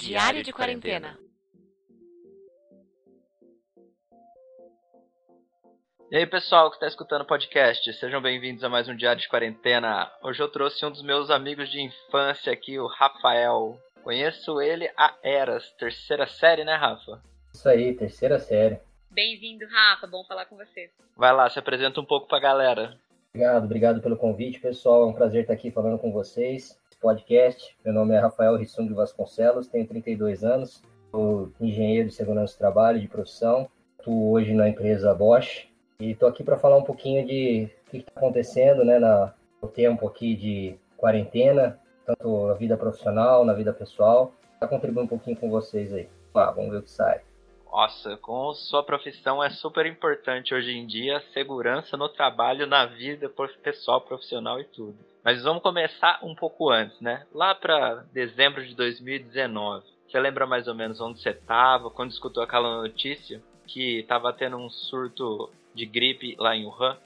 Diário de quarentena. E aí, pessoal que está escutando o podcast, sejam bem-vindos a mais um Diário de Quarentena. Hoje eu trouxe um dos meus amigos de infância aqui, o Rafael. Conheço ele há eras, terceira série, né, Rafa? Isso aí, terceira série. Bem-vindo, Rafa. Bom falar com você. Vai lá, se apresenta um pouco pra galera. Obrigado, obrigado pelo convite, pessoal. É um prazer estar aqui falando com vocês. Podcast. Meu nome é Rafael Rissung Vasconcelos, tenho 32 anos, sou engenheiro de segurança do trabalho de profissão. Estou hoje na empresa Bosch e estou aqui para falar um pouquinho de o que está acontecendo né, na, no tempo aqui de quarentena, tanto na vida profissional, na vida pessoal, para contribuir um pouquinho com vocês aí. Vamos ver o que sai. Nossa, com sua profissão é super importante hoje em dia, segurança no trabalho, na vida pessoal, profissional e tudo. Mas vamos começar um pouco antes, né? Lá para dezembro de 2019. Você lembra mais ou menos onde você estava quando escutou aquela notícia que estava tendo um surto de gripe lá em Wuhan?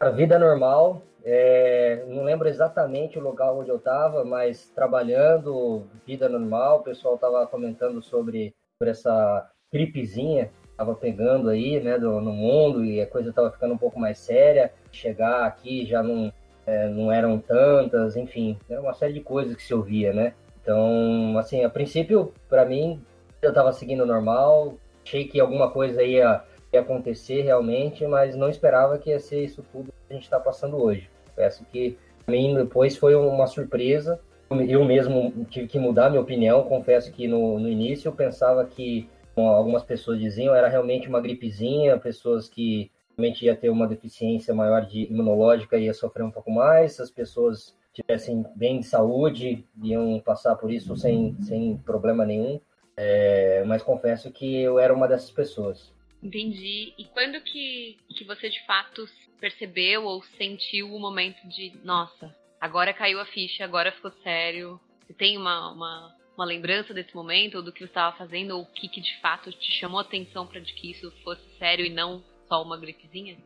A vida normal, é, não lembro exatamente o lugar onde eu estava, mas trabalhando, vida normal, o pessoal estava comentando sobre, sobre essa gripezinha estava pegando aí, né, do, no mundo e a coisa estava ficando um pouco mais séria. Chegar aqui já não, é, não eram tantas, enfim, era uma série de coisas que se ouvia, né? Então, assim, a princípio, para mim, eu estava seguindo normal, achei que alguma coisa ia, ia acontecer realmente, mas não esperava que ia ser isso tudo que a gente está passando hoje. Peço que, para mim, depois foi uma surpresa. Eu mesmo tive que mudar minha opinião. Confesso que no, no início eu pensava que, algumas pessoas diziam, era realmente uma gripezinha, pessoas que realmente ia ter uma deficiência maior de imunológica ia sofrer um pouco mais, as pessoas tivessem bem de saúde iam passar por isso sem, sem problema nenhum. É, mas confesso que eu era uma dessas pessoas. Entendi. E quando que, que você de fato percebeu ou sentiu o momento de, nossa, agora caiu a ficha, agora ficou sério? Você tem uma, uma, uma lembrança desse momento, ou do que você estava fazendo, ou o que, que de fato te chamou a atenção para que isso fosse sério e não só uma gripezinha?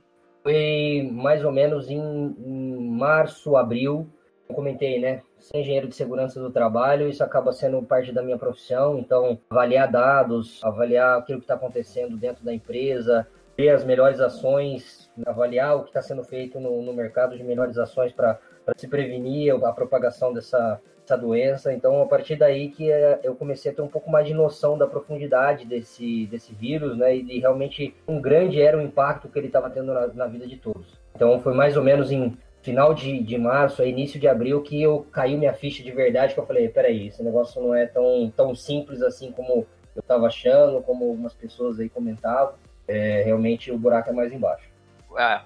Foi mais ou menos em, em março, abril. Eu comentei, né? Ser engenheiro de segurança do trabalho, isso acaba sendo parte da minha profissão. Então, avaliar dados, avaliar aquilo que está acontecendo dentro da empresa, ver as melhores ações, avaliar o que está sendo feito no, no mercado de melhores ações para se prevenir a propagação dessa, essa doença. Então, a partir daí que eh, eu comecei a ter um pouco mais de noção da profundidade desse, desse vírus, né? E de realmente um grande era o impacto que ele estava tendo na, na, vida de todos. Então, foi mais ou menos em final de, de março, início de abril, que eu caiu minha ficha de verdade, que eu falei, peraí, esse negócio não é tão, tão simples assim como eu estava achando, como algumas pessoas aí comentavam. É, realmente o buraco é mais embaixo. Ah,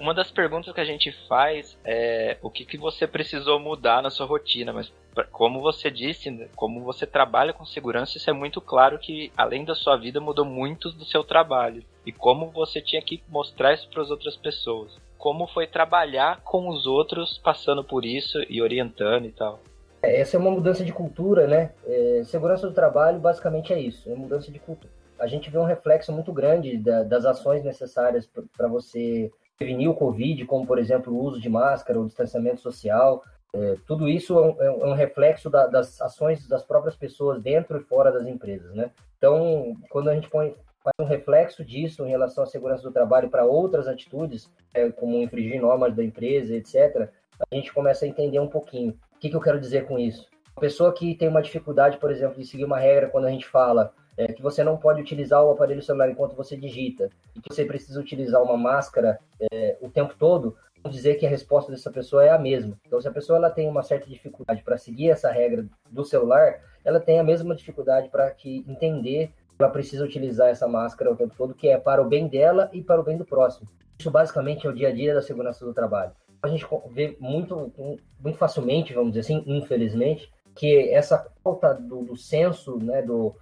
uma das perguntas que a gente faz é o que, que você precisou mudar na sua rotina, mas como você disse, né, como você trabalha com segurança, isso é muito claro que além da sua vida mudou muito do seu trabalho e como você tinha que mostrar isso para as outras pessoas. Como foi trabalhar com os outros passando por isso e orientando e tal. É, essa é uma mudança de cultura, né? É, segurança do trabalho basicamente é isso, é mudança de cultura. A gente vê um reflexo muito grande da, das ações necessárias para você prevenir o Covid, como, por exemplo, o uso de máscara, o distanciamento social. É, tudo isso é um, é um reflexo da, das ações das próprias pessoas dentro e fora das empresas, né? Então, quando a gente põe, faz um reflexo disso em relação à segurança do trabalho para outras atitudes, é, como infringir normas da empresa, etc., a gente começa a entender um pouquinho. O que, que eu quero dizer com isso? Uma pessoa que tem uma dificuldade, por exemplo, de seguir uma regra quando a gente fala é, que você não pode utilizar o aparelho celular enquanto você digita e que você precisa utilizar uma máscara é, o tempo todo, vamos dizer que a resposta dessa pessoa é a mesma. Então, se a pessoa ela tem uma certa dificuldade para seguir essa regra do celular, ela tem a mesma dificuldade para que entender que ela precisa utilizar essa máscara o tempo todo, que é para o bem dela e para o bem do próximo. Isso basicamente é o dia a dia da segurança do trabalho. A gente vê muito, muito facilmente, vamos dizer assim, infelizmente, que essa falta do, do senso, né, do,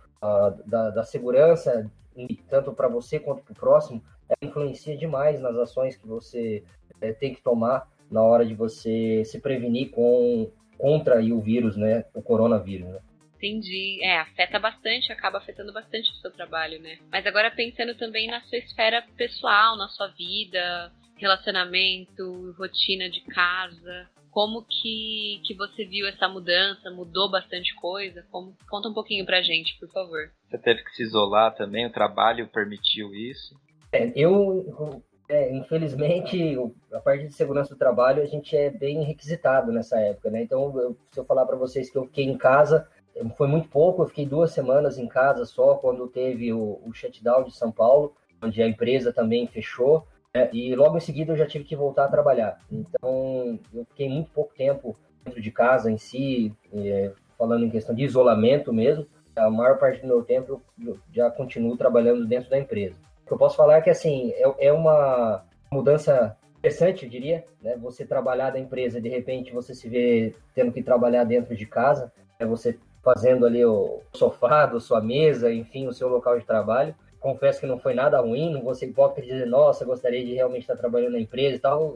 da, da segurança, tanto para você quanto para o próximo, influencia demais nas ações que você é, tem que tomar na hora de você se prevenir com, contra o vírus, né? O coronavírus, né? Entendi. É, afeta bastante, acaba afetando bastante o seu trabalho, né? Mas agora pensando também na sua esfera pessoal, na sua vida, relacionamento, rotina de casa. Como que, que você viu essa mudança? Mudou bastante coisa? Como, conta um pouquinho pra gente, por favor. Você teve que se isolar também? O trabalho permitiu isso? É, eu, é, infelizmente, a parte de segurança do trabalho, a gente é bem requisitado nessa época, né? Então, eu, se eu falar para vocês que eu fiquei em casa, foi muito pouco, eu fiquei duas semanas em casa só quando teve o, o shutdown de São Paulo, onde a empresa também fechou. É, e logo em seguida eu já tive que voltar a trabalhar. Então, eu fiquei muito pouco tempo dentro de casa em si, é, falando em questão de isolamento mesmo. A maior parte do meu tempo eu já continuo trabalhando dentro da empresa. O que eu posso falar é que, assim, é, é uma mudança interessante, eu diria, né? Você trabalhar da empresa de repente você se vê tendo que trabalhar dentro de casa, é você fazendo ali o sofá, a sua mesa, enfim, o seu local de trabalho confesso que não foi nada ruim, não vou ser hipócrita e dizer, nossa, gostaria de realmente estar trabalhando na empresa e tal.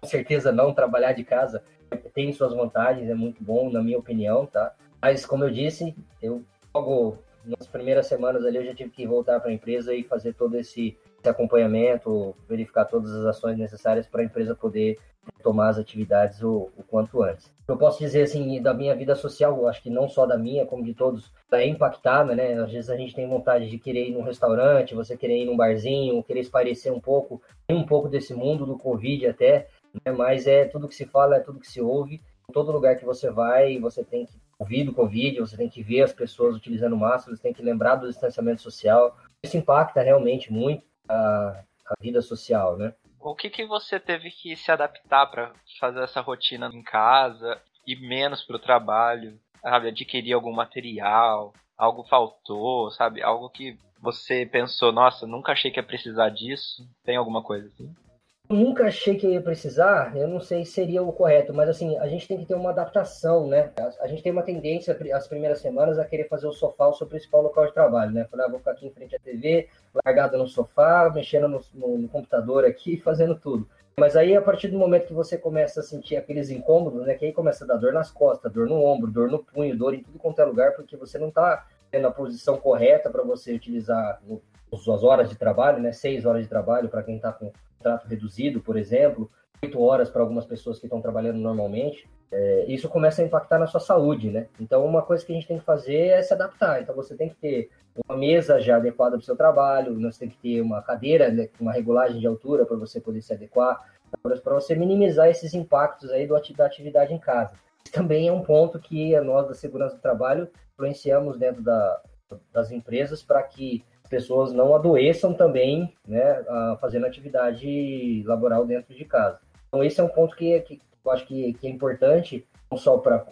Com certeza não, trabalhar de casa tem suas vantagens, é muito bom, na minha opinião, tá? Mas, como eu disse, eu logo nas primeiras semanas ali eu já tive que voltar para a empresa e fazer todo esse, esse acompanhamento, verificar todas as ações necessárias para a empresa poder tomar as atividades o, o, quanto antes. Eu posso dizer assim, da minha vida social, acho que não só da minha, como de todos, é impactada, né? Às vezes a gente tem vontade de querer ir num restaurante, você querer ir num barzinho, querer esparecer um pouco, um pouco desse mundo do Covid até, né? mas é tudo que se fala, é tudo que se ouve. Em todo lugar que você vai, você tem que ouvir do Covid, você tem que ver as pessoas utilizando máscaras, tem que lembrar do distanciamento social. Isso impacta realmente muito a, a vida social, né? O que, que você teve que se adaptar para fazer essa rotina em casa e menos para o trabalho? Sabe, adquirir algum material, algo faltou, sabe? Algo que você pensou, nossa, nunca achei que ia precisar disso. Tem alguma coisa assim? Nunca achei que ia precisar, eu não sei se seria o correto, mas assim, a gente tem que ter uma adaptação, né? A, gente tem uma tendência, as primeiras semanas, a querer fazer o sofá o seu principal local de trabalho, né? Falar, ah, vou ficar aqui em frente à TV, largado no sofá, mexendo no, no, no computador aqui, fazendo tudo. Mas aí, a partir do momento que você começa a sentir aqueles incômodos, né? Que aí começa a dar dor nas costas, dor no ombro, dor no punho, dor em tudo quanto é lugar, porque você não está tendo a posição correta para você utilizar as horas de trabalho, né? Seis horas de trabalho para quem está com contrato reduzido, por exemplo, oito horas para algumas pessoas que estão trabalhando normalmente, é, isso começa a impactar na sua saúde, né? Então, uma coisa que a gente tem que fazer é se adaptar. Então, você tem que ter uma mesa já adequada para o seu trabalho, você tem que ter uma cadeira, né, uma regulagem de altura para você poder se adequar, para você minimizar esses impactos aí do, da atividade em casa. Também é um ponto que nós da segurança do trabalho influenciamos dentro da, das empresas para que pessoas não adoeçam também, né, fazendo atividade laboral dentro de casa. Então, esse é um ponto que, que eu acho que, que é importante, não só para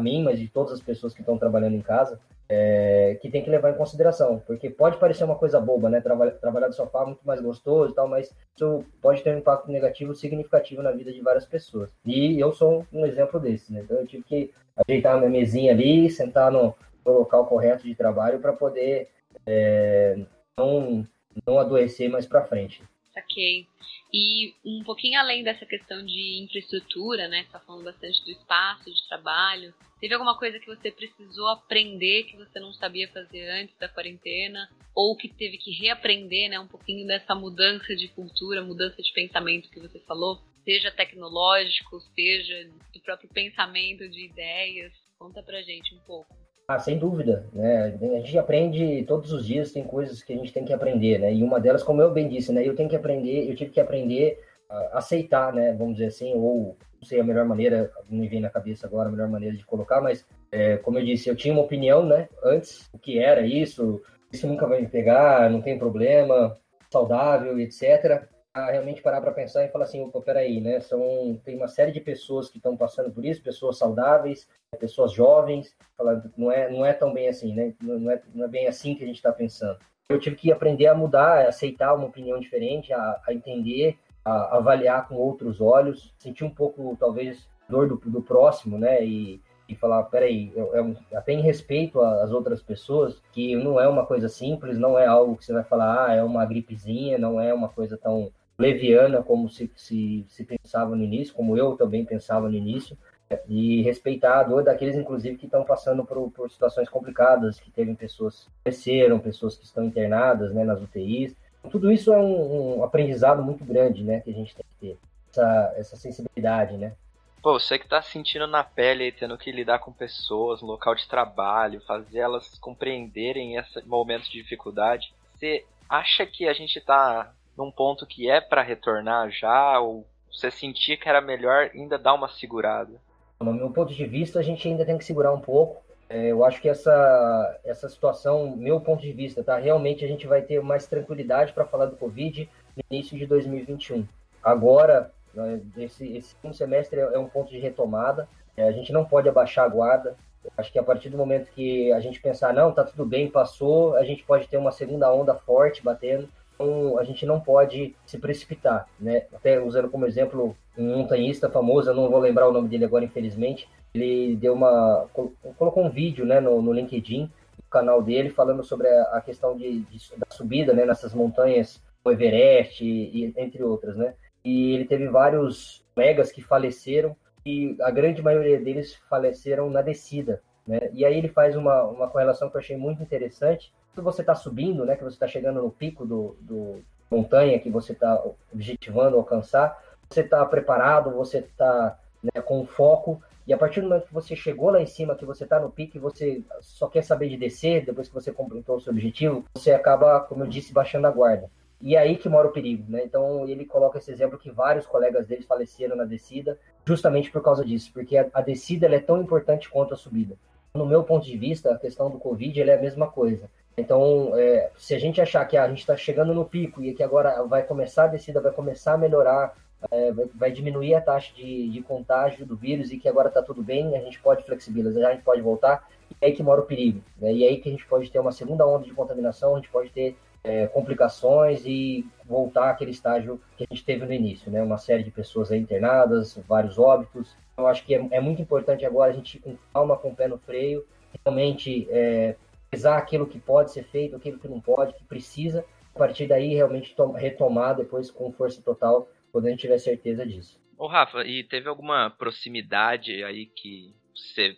mim, mas de todas as pessoas que estão trabalhando em casa, é, que tem que levar em consideração, porque pode parecer uma coisa boba, né? Trabalhar, trabalhar de sofá é muito mais gostoso e tal, mas isso pode ter um impacto negativo significativo na vida de várias pessoas. E eu sou um exemplo desse, né? Então eu tive que ajeitar a minha mesinha ali, sentar no, no local correto de trabalho para poder é, não, não adoecer mais para frente. Ok. E um pouquinho além dessa questão de infraestrutura, né? Você tá falando bastante do espaço de trabalho. Teve alguma coisa que você precisou aprender que você não sabia fazer antes da quarentena? Ou que teve que reaprender, né? Um pouquinho dessa mudança de cultura, mudança de pensamento que você falou? Seja tecnológico, seja do próprio pensamento de ideias. Conta pra gente um pouco. Ah, sem dúvida, né? A gente aprende todos os dias, tem coisas que a gente tem que aprender, né? E uma delas, como eu bem disse, né? Eu tenho que aprender, eu tive que aprender a aceitar, né? Vamos dizer assim, ou não sei a melhor maneira, não me vem na cabeça agora a melhor maneira de colocar, mas é, como eu disse, eu tinha uma opinião, né? Antes, o que era isso, isso nunca vai me pegar, não tem problema, saudável, etc realmente parar para pensar e falar assim, opa, peraí, né? São, tem uma série de pessoas que estão passando por isso, pessoas saudáveis, pessoas jovens, falando, não é, não é tão bem assim, né? Não é, não é bem assim que a gente está pensando. Eu tive que aprender a mudar, a aceitar uma opinião diferente, a, a entender, a, avaliar com outros olhos, sentir um pouco, talvez, dor do, do próximo, né? E, e falar, peraí, eu, eu, até em respeito às outras pessoas, que não é uma coisa simples, não é algo que você vai falar, ah, é uma gripezinha, não é uma coisa tão leviana como se, se, se pensava no início, como eu também pensava no início, e respeitar a dor daqueles, inclusive, que estão passando por, por situações complicadas, que teve pessoas que cresceram, pessoas que estão internadas né, nas UTIs. Tudo isso é um, um aprendizado muito grande né, que a gente tem que ter, essa, essa sensibilidade, né? Pô, você que tá sentindo na pele tendo que lidar com pessoas no local de trabalho, fazer elas compreenderem esse momento de dificuldade, você acha que a gente tá num ponto que é para retornar já? Ou você sentia que era melhor ainda dar uma segurada? No meu ponto de vista, a gente ainda tem que segurar um pouco. É, eu acho que essa, essa situação, meu ponto de vista, tá? Realmente a gente vai ter mais tranquilidade para falar do Covid no início de 2021. Agora, né, esse, esse semestre é um ponto de retomada. É, a gente não pode abaixar a guarda. Acho que a partir do momento que a gente pensar, não, tá tudo bem, passou, a gente pode ter uma segunda onda forte batendo. Então, a gente não pode se precipitar, né? Até usando como exemplo um montanhista famoso, eu não vou lembrar o nome dele agora, infelizmente. Ele deu uma colocou um vídeo, né, no, no LinkedIn, no canal dele, falando sobre a, a questão de, de, da subida, né, nessas montanhas, o Everest e, e entre outras, né? E ele teve vários colegas que faleceram e a grande maioria deles faleceram na descida, né? E aí ele faz uma, uma correlação que eu achei muito interessante. Quando você está subindo, né, que você está chegando no pico do, do montanha que você está objetivando alcançar, você está preparado, você está né, com foco, e a partir do momento que você chegou lá em cima, que você está no pique, você só quer saber de descer, depois que você completou o seu objetivo, você acaba, como eu disse, baixando a guarda. E é aí que mora o perigo, né? Então ele coloca esse exemplo que vários colegas deles faleceram na descida, justamente por causa disso, porque a, a descida é tão importante quanto a subida. No meu ponto de vista, a questão do Covid é a mesma coisa. Então, é, se a gente achar que ah, a gente está chegando no pico e que agora vai começar a descida, vai começar a melhorar, é, vai, diminuir a taxa de, de contágio do vírus e que agora está tudo bem, a gente pode flexibilizar, a gente pode voltar, e é aí que mora o perigo. Né? E é aí que a gente pode ter uma segunda onda de contaminação, a gente pode ter é, complicações e voltar àquele estágio que a gente teve no início, né? Uma série de pessoas internadas, vários óbitos. Eu acho que é, é, muito importante agora a gente ir com calma, com o pé no freio, realmente é, pesar aquilo que pode ser feito, aquilo que não pode, que precisa. A partir daí, realmente retomar depois com força total, quando a gente tiver certeza disso. Ô Rafa, e teve alguma proximidade aí que você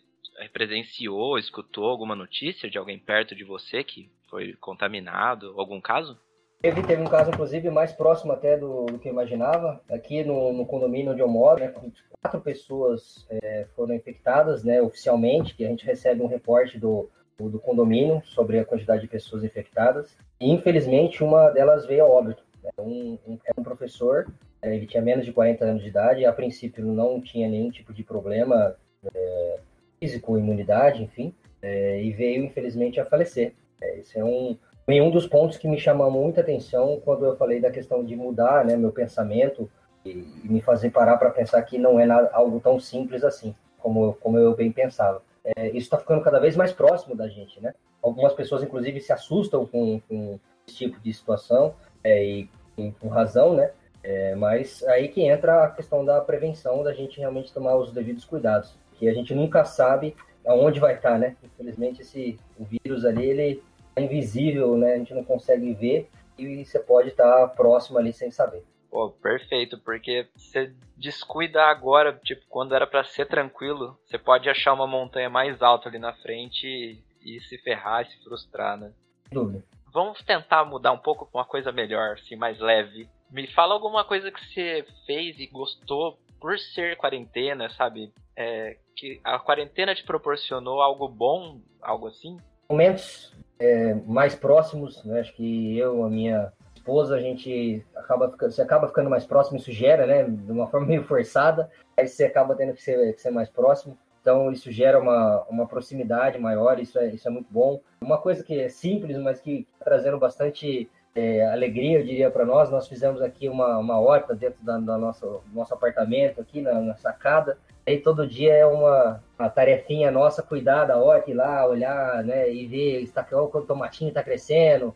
presenciou, escutou alguma notícia de alguém perto de você que foi contaminado? Algum caso? Teve, teve um caso, inclusive, mais próximo até do, do que eu imaginava. Aqui no, no, condomínio onde eu moro, né, quatro pessoas é, foram infectadas né, oficialmente, que a gente recebe um reporte do, do, do condomínio sobre a quantidade de pessoas infectadas. E, infelizmente, uma delas veio a óbito. Né, um, um, um professor, é, ele tinha menos de 40 anos de idade, a princípio não tinha nenhum tipo de problema é, físico, imunidade, enfim, é, e veio, infelizmente, a falecer. É, esse é um, um dos pontos que me chama muita atenção quando eu falei da questão de mudar né, meu pensamento e, e me fazer parar para pensar que não é nada, algo tão simples assim, como, como eu bem pensava. É, isso está ficando cada vez mais próximo da gente, né? Algumas pessoas, inclusive, se assustam com, com esse tipo de situação, é, e com, com, razão, né? É, mas aí que entra a questão da prevenção, da gente realmente tomar os devidos cuidados, que a gente nunca sabe aonde vai estar, tá, né? Infelizmente, esse o vírus ali, ele é invisível, né? A gente não consegue ver e você pode estar próximo ali sem saber. Pô, perfeito, porque você descuida agora, tipo, quando era para ser tranquilo, você pode achar uma montanha mais alta ali na frente e, e se ferrar, se frustrar, né? Dúvida. Vamos tentar mudar um pouco com uma coisa melhor, assim, mais leve. Me fala alguma coisa que você fez e gostou por ser quarentena, sabe? É, que a quarentena te proporcionou algo bom, algo assim? Momentos é, mais próximos, né? Acho que eu, a minha esposa, a gente acaba ficando, você acaba ficando mais próximo, isso gera, né? De uma forma meio forçada, aí você acaba tendo que ser, que ser mais próximo. Então isso gera uma, uma proximidade maior, isso é, isso é muito bom. Uma coisa que é simples, mas que está trazendo bastante é, alegria, eu diria, para nós. Nós fizemos aqui uma, uma horta dentro da, da nosso, nosso apartamento, aqui na, na sacada. Aí todo dia é uma, uma tarefinha nossa cuidar da horta, ir lá, olhar, né, e ver está, o tomatinho está crescendo,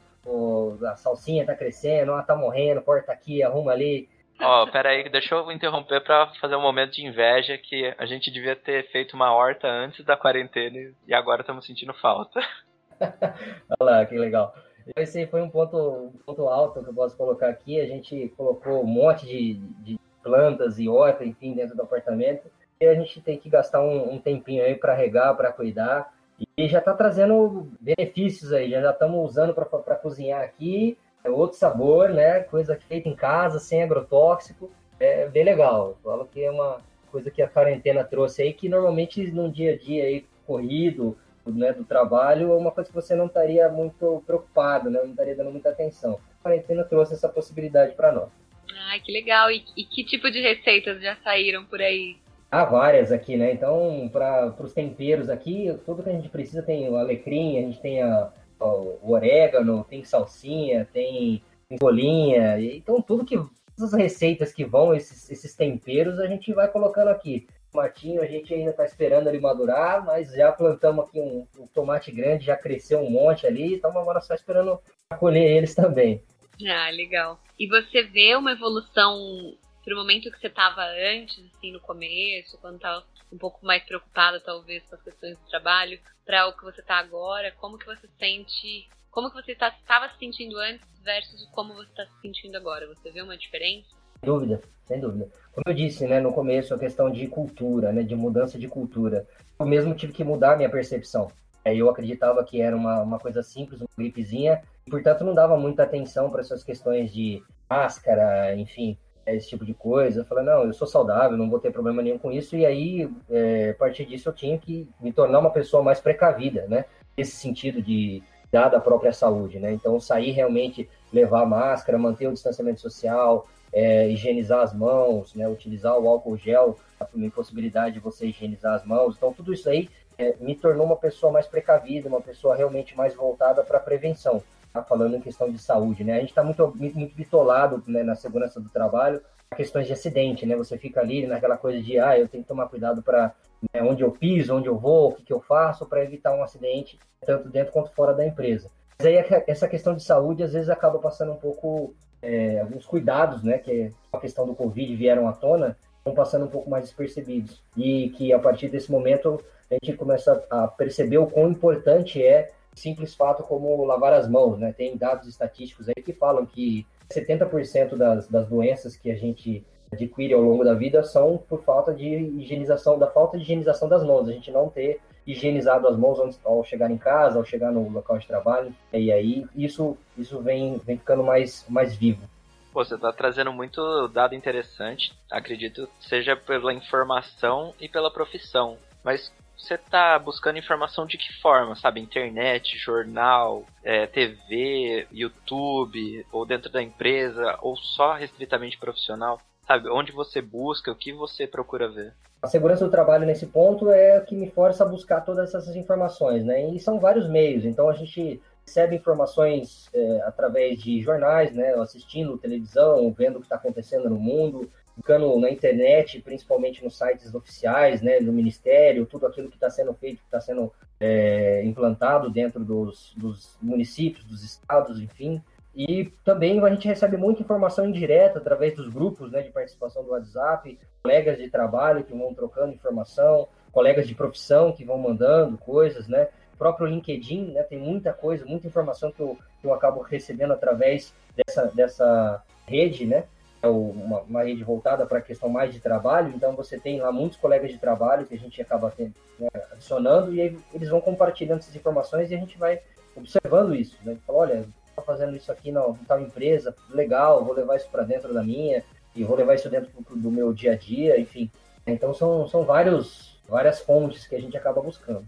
a salsinha está crescendo, ela está morrendo, corta aqui, arruma ali. Ó, oh, pera aí, deixa eu interromper para fazer um momento de inveja que a gente devia ter feito uma horta antes da quarentena e agora estamos sentindo falta. Olha lá, que legal. Esse foi um ponto, um ponto alto que eu posso colocar aqui. A gente colocou um monte de, de plantas e horta, enfim, dentro do apartamento e a gente tem que gastar um, um tempinho aí para regar, para cuidar. E já está trazendo benefícios aí, já estamos usando para cozinhar aqui, é outro sabor, né? Coisa feita em casa, sem agrotóxico, é bem legal. Eu falo que é uma coisa que a quarentena trouxe aí, que normalmente num dia a dia aí corrido, né, do trabalho, é uma coisa que você não estaria muito preocupado, né, não estaria dando muita atenção. A quarentena trouxe essa possibilidade para nós. Ai, que legal. E, e, que tipo de receitas já saíram por aí? Há várias aqui, né? Então, para os temperos aqui, tudo que a gente precisa tem o alecrim, a gente tem a, o orégano, tem salsinha, tem bolinha, então tudo que as receitas que vão, esses, esses temperos, a gente vai colocando aqui. Tomatinho a gente ainda está esperando ele madurar, mas já plantamos aqui um, um, tomate grande, já cresceu um monte ali, então agora só esperando colher eles também. Ah, legal. E você vê uma evolução pro momento que você estava antes, assim, no começo, quando estava um pouco mais preocupada, talvez, com as questões do trabalho, para o que você está agora? Como que você sente como que você estava tá, se sentindo antes versus como você está se sentindo agora? Você vê uma diferença? Sem dúvida, sem dúvida. Como eu disse, né, no começo, a questão de cultura, né, de mudança de cultura. Eu mesmo tive que mudar a minha percepção. Eu acreditava que era uma, uma coisa simples, uma gripezinha, e, portanto não dava muita atenção para essas questões de máscara, enfim, esse tipo de coisa. Falei, não, eu sou saudável, não vou ter problema nenhum com isso. E aí, é, a partir disso, eu tinha que me tornar uma pessoa mais precavida, né? Nesse sentido de dada a própria saúde, né? Então, sair realmente, levar máscara, manter o distanciamento social, é, higienizar as mãos, né? Utilizar o álcool gel, a impossibilidade de você higienizar as mãos. Então, tudo isso aí é, me tornou uma pessoa mais precavida, uma pessoa realmente mais voltada para a prevenção. Tá? Falando em questão de saúde, né? A gente está muito, muito bitolado né, na segurança do trabalho, questões de acidente, né? Você fica ali naquela coisa de, ah, eu tenho que tomar cuidado para né, onde eu piso, onde eu vou, o que, que eu faço para evitar um acidente, tanto dentro quanto fora da empresa. Mas aí essa questão de saúde às vezes acaba passando um pouco é, alguns cuidados, né, que a questão do Covid vieram à tona, estão passando um pouco mais despercebidos e que a partir desse momento a gente começa a perceber o quão importante é simples fato como lavar as mãos, né? Tem dados estatísticos aí que falam que 70% das, das doenças que a gente adquire ao longo da vida são por falta de higienização, da falta de higienização das mãos, a gente não ter higienizado as mãos ao chegar em casa, ao chegar no local de trabalho, e aí isso, isso vem, vem ficando mais, mais vivo. Pô, você está trazendo muito dado interessante, acredito seja pela informação e pela profissão, mas você está buscando informação de que forma, sabe? Internet, jornal, é, TV, YouTube, ou dentro da empresa, ou só restritamente profissional? Sabe, onde você busca, o que você procura ver? A segurança do trabalho nesse ponto é o que me força a buscar todas essas informações, né? E são vários meios. Então a gente recebe informações é, através de jornais, né? Assistindo televisão, vendo o que está acontecendo no mundo, ficando na internet, principalmente nos sites oficiais, né? Do ministério, tudo aquilo que está sendo feito, que está sendo é, implantado dentro dos, dos municípios, dos estados, enfim. E também a gente recebe muita informação indireta através dos grupos né, de participação do WhatsApp, colegas de trabalho que vão trocando informação, colegas de profissão que vão mandando coisas, né? O próprio LinkedIn, né, tem muita coisa, muita informação que eu, que eu acabo recebendo através dessa, dessa rede, né? É uma, uma rede voltada para a questão mais de trabalho, então você tem lá muitos colegas de trabalho que a gente acaba tendo, né, adicionando e aí eles vão compartilhando essas informações e a gente vai observando isso, né? Fala, olha, Tá fazendo isso aqui na tal empresa, legal, vou levar isso para dentro da minha e vou levar isso dentro do meu dia a dia, enfim. Então são, são vários, várias fontes que a gente acaba buscando.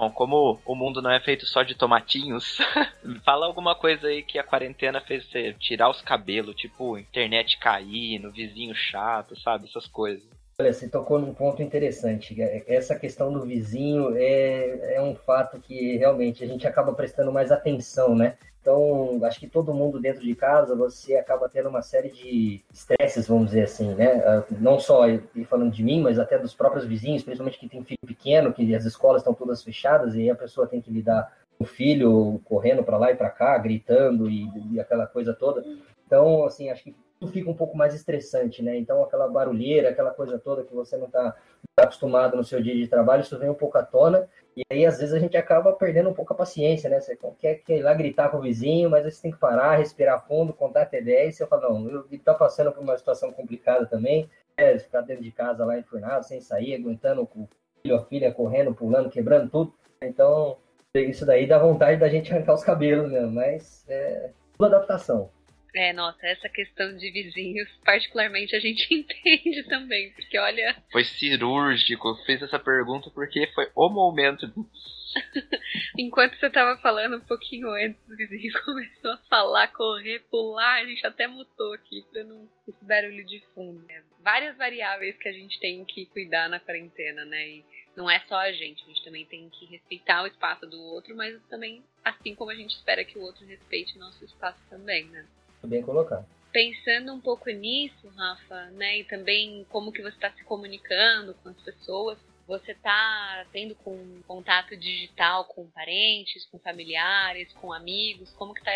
Bom, como o mundo não é feito só de tomatinhos, fala alguma coisa aí que a quarentena fez você tirar os cabelos, tipo internet caindo, vizinho chato, sabe? Essas coisas. Olha, você tocou num ponto interessante. É, essa questão do vizinho é, é um fato que realmente a gente acaba prestando mais atenção, né? Então, acho que todo mundo dentro de casa, você acaba tendo uma série de estresses, vamos dizer assim, né? Ah, não só falando de mim, mas até dos próprios vizinhos, principalmente que tem filho pequeno, que as escolas estão todas fechadas e a pessoa tem que lidar com o filho correndo para lá e para cá, gritando e, e aquela coisa toda. Então, assim, acho que fica um pouco mais estressante, né? Então, aquela barulheira, aquela coisa toda que você não está tá acostumado no seu dia de trabalho, isso vem um pouco à tona e aí, às vezes, a gente acaba perdendo um pouco a paciência, né? Você quer, quer ir lá gritar com o vizinho, mas você tem que parar, respirar fundo, contar até 10. Você fala, não, eu tá passando por uma situação complicada também, é, ficar dentro de casa lá enfurnado, sem sair, aguentando o filho ou filha correndo, pulando, quebrando tudo. Então, isso daí dá vontade da gente arrancar os cabelos mesmo, mas é tudo adaptação. É, nossa, essa questão de vizinhos, particularmente a gente entende também, porque olha. Foi cirúrgico, fiz essa pergunta porque foi o momento. Enquanto você tava falando um pouquinho antes, o vizinho começou a falar, correr, pular, a gente até mutou aqui pra não esse barulho de fundo. É, várias variáveis que a gente tem que cuidar na quarentena, né? E não é só a gente, a gente também tem que respeitar o espaço do outro, mas também assim como a gente espera que o outro respeite nosso espaço também, né? Bem colocado. Pensando um pouco nisso, Rafa, né, e também como que você está se comunicando com as pessoas, você está tendo com contato digital com parentes, com familiares, com amigos? Como que está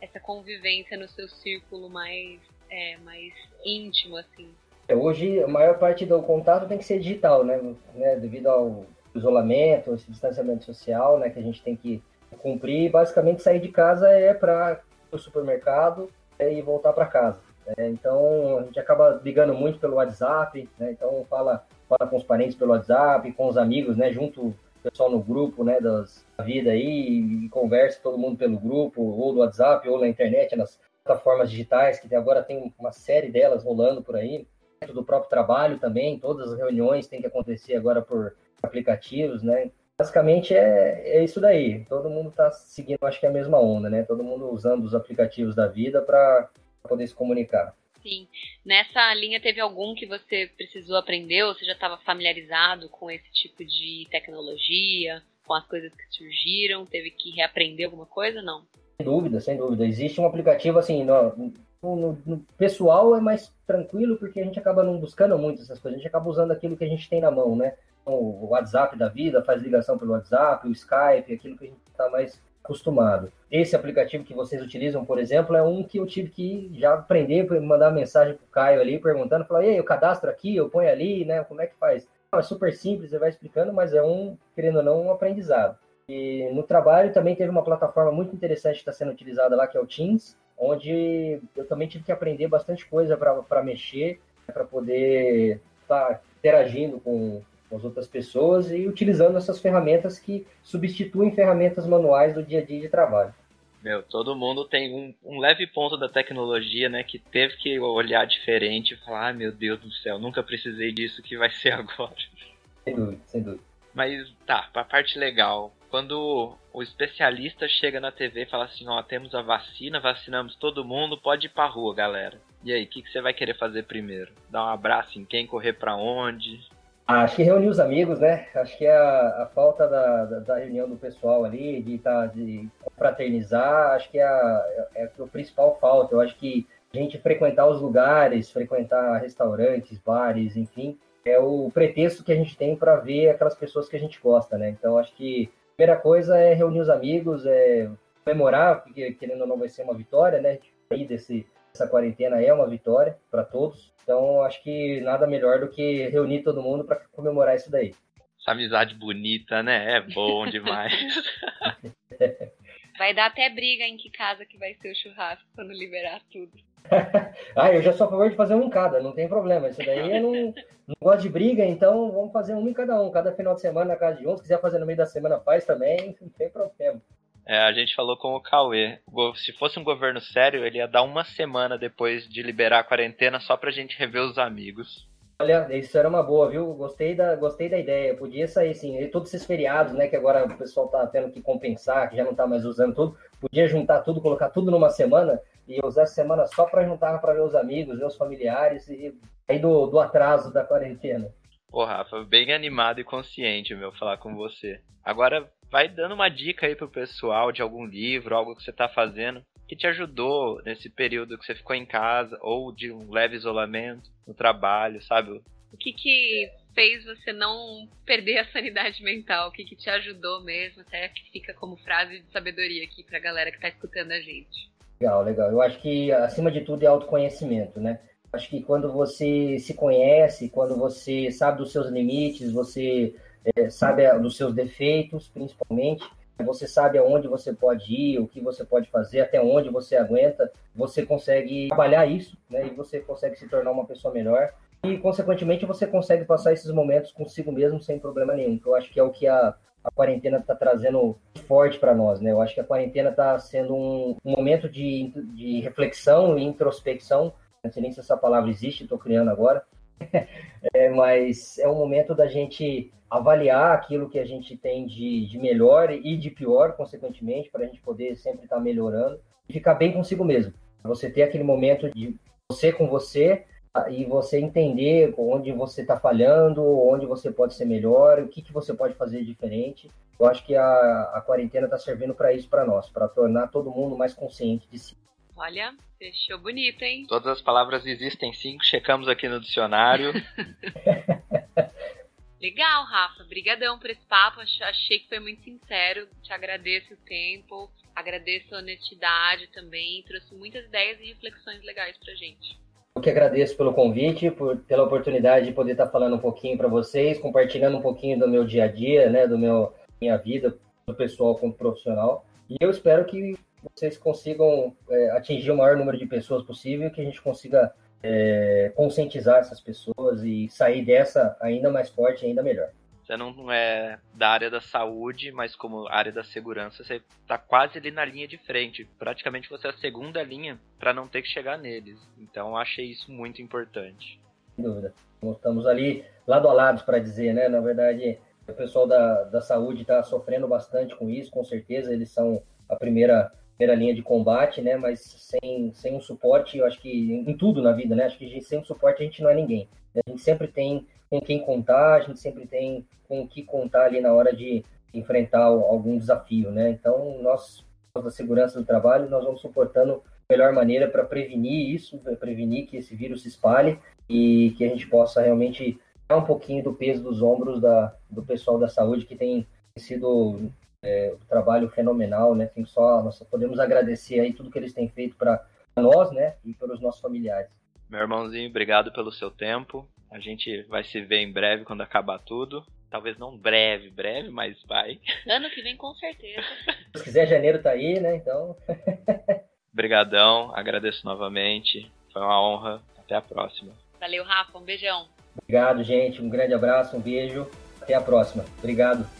essa convivência no seu círculo mais, é, mais íntimo, assim? É, hoje, a maior parte do contato tem que ser digital, né? né? Devido ao isolamento, esse distanciamento social, né? Que a gente tem que cumprir. Basicamente, sair de casa é para o supermercado é, e voltar para casa. Né? Então, a gente acaba ligando muito pelo WhatsApp, né? Então, fala, fala com os parentes pelo WhatsApp, com os amigos, né? Junto o pessoal no grupo, né? Das, da vida aí, e conversa todo mundo pelo grupo, ou do WhatsApp, ou na internet, nas plataformas digitais, que agora tem uma série delas rolando por aí do próprio trabalho também, todas as reuniões têm que acontecer agora por aplicativos, né? Basicamente é, é isso daí. Todo mundo está seguindo, acho que é a mesma onda, né? Todo mundo usando os aplicativos da vida para poder se comunicar. Sim. Nessa linha teve algum que você precisou aprender ou você já estava familiarizado com esse tipo de tecnologia, com as coisas que surgiram, teve que reaprender alguma coisa, não? Sem dúvida, sem dúvida. Existe um aplicativo assim, no, no, no, pessoal é mais tranquilo porque a gente acaba não buscando muito essas coisas, a gente acaba usando aquilo que a gente tem na mão, né? O WhatsApp da vida, faz ligação pelo WhatsApp, o Skype, aquilo que a gente está mais acostumado. Esse aplicativo que vocês utilizam, por exemplo, é um que eu tive que já aprender, mandar mensagem pro Caio ali, perguntando, falar, eu cadastro aqui, eu ponho ali, né? Como é que faz? é super simples, você vai explicando, mas é um, querendo ou não, um aprendizado. E no trabalho também teve uma plataforma muito interessante que está sendo utilizada lá, que é o Teams, onde eu também tive que aprender bastante coisa para mexer, para poder estar tá interagindo com, com as outras pessoas e utilizando essas ferramentas que substituem ferramentas manuais do dia a dia de trabalho. Meu, todo mundo tem um, um, leve ponto da tecnologia, né, que teve que olhar diferente e falar, ah, meu Deus do céu, nunca precisei disso, que vai ser agora. Sem dúvida, sem dúvida. Mas tá, pra parte legal, quando o especialista chega na TV e fala assim, ó, temos a vacina, vacinamos todo mundo, pode ir pra rua, galera. E aí, o que, que você vai querer fazer primeiro? Dar um abraço em quem, correr para onde? Acho que reunir os amigos, né? Acho que é a, a falta da, da, da, reunião do pessoal ali, de, tá, de fraternizar, acho que é, a, é, é o principal falta. Eu acho que a gente frequentar os lugares, frequentar restaurantes, bares, enfim, é o pretexto que a gente tem para ver aquelas pessoas que a gente gosta, né? Então acho que primeira coisa é reunir os amigos, é comemorar, porque querendo ou não vai ser uma vitória, né? Aí desse, dessa quarentena é uma vitória para todos. Então acho que nada melhor do que reunir todo mundo para comemorar isso daí. Essa amizade bonita, né? É bom demais. Vai dar até briga em que casa que vai ser o churrasco quando liberar tudo. ah, eu já sou a favor de fazer um em cada, não tem problema. Isso daí eu não, não gosto de briga, então vamos fazer um em cada um. Cada final de semana na casa de um. Se quiser fazer no meio da semana, faz também, não tem problema. É, a gente falou com o Cauê. Se fosse um governo sério, ele ia dar uma semana depois de liberar a quarentena só pra gente rever os amigos. Olha, isso era uma boa, viu? Gostei da, gostei da ideia. Podia sair, sim. todos esses feriados, né? Que agora o pessoal tá tendo que compensar, que já não tá mais usando tudo. Podia juntar tudo, colocar tudo numa semana e usar essa semana só para juntar para ver os amigos, ver os familiares e sair do, do atraso da quarentena. Pô, Rafa, bem animado e consciente, meu, falar com você. Agora, vai dando uma dica aí pro pessoal de algum livro, algo que você tá fazendo, que te ajudou nesse período que você ficou em casa, ou de um leve isolamento no trabalho, sabe? O que que fez você não perder a sanidade mental? O que que te ajudou mesmo? Até que fica como frase de sabedoria aqui pra galera que tá escutando a gente. Legal, legal. Eu acho que acima de tudo é autoconhecimento, né? Acho que quando você se conhece, quando você sabe dos seus limites, você é, sabe dos seus defeitos, principalmente, você sabe aonde você pode ir, o que você pode fazer, até onde você aguenta, você consegue trabalhar isso, né? E você consegue se tornar uma pessoa melhor. E, consequentemente, você consegue passar esses momentos consigo mesmo sem problema nenhum. Que eu acho que é o que a a quarentena está trazendo forte para nós, né? Eu acho que a quarentena está sendo um, um momento de, de reflexão e introspecção. Não sei nem se essa palavra existe, estou criando agora. É, mas é um momento da gente avaliar aquilo que a gente tem de, de melhor e de pior, consequentemente, para a gente poder sempre estar tá melhorando e ficar bem consigo mesmo. Você ter aquele momento de você com você e você entender onde você está falhando, onde você pode ser melhor, o que, que você pode fazer diferente. Eu acho que a, a quarentena está servindo para isso para nós, para tornar todo mundo mais consciente de si. Olha, fechou bonito, hein? Todas as palavras existem sim, checamos aqui no dicionário. Legal, Rafa. Brigadão por esse papo. Achei que foi muito sincero. Te agradeço o tempo, agradeço a honestidade também. Trouxe muitas ideias e reflexões legais pra gente. Eu que agradeço pelo convite, por, pela oportunidade de poder estar falando um pouquinho para vocês, compartilhando um pouquinho do meu dia a dia, né, do meu minha vida, do pessoal como profissional. E eu espero que vocês consigam é, atingir o maior número de pessoas possível, que a gente consiga é, conscientizar essas pessoas e sair dessa ainda mais forte, ainda melhor. Você não é da área da saúde, mas como área da segurança, você está quase ali na linha de frente. Praticamente você é a segunda linha para não ter que chegar neles. Então achei isso muito importante. Sem dúvida. Estamos ali lado a lado para dizer, né? Na verdade, o pessoal da, da saúde está sofrendo bastante com isso, com certeza. Eles são a primeira primeira linha de combate, né? Mas sem, sem um suporte, eu acho que em tudo na vida, né? Acho que sem um suporte a gente não é ninguém. A gente sempre tem com quem contar, a gente sempre tem com o que contar ali na hora de enfrentar algum desafio, né? Então, nós, da segurança do trabalho, nós vamos suportando a melhor maneira para prevenir isso, prevenir que esse vírus se espalhe e que a gente possa realmente tirar um pouquinho do peso dos ombros da, do pessoal da saúde que tem sido é, um trabalho fenomenal, né? Tem só, nós só podemos agradecer aí tudo que eles têm feito para nós, né? E pelos nossos familiares. Meu irmãozinho, obrigado pelo seu tempo. A gente vai se ver em breve quando acabar tudo. Talvez não breve, breve, mas vai. Ano que vem com certeza. Se quiser, janeiro tá aí, né? Então. Obrigadão, agradeço novamente. Foi uma honra. Até a próxima. Valeu, Rafa. Um beijão. Obrigado, gente. Um grande abraço, um beijo. Até a próxima. Obrigado.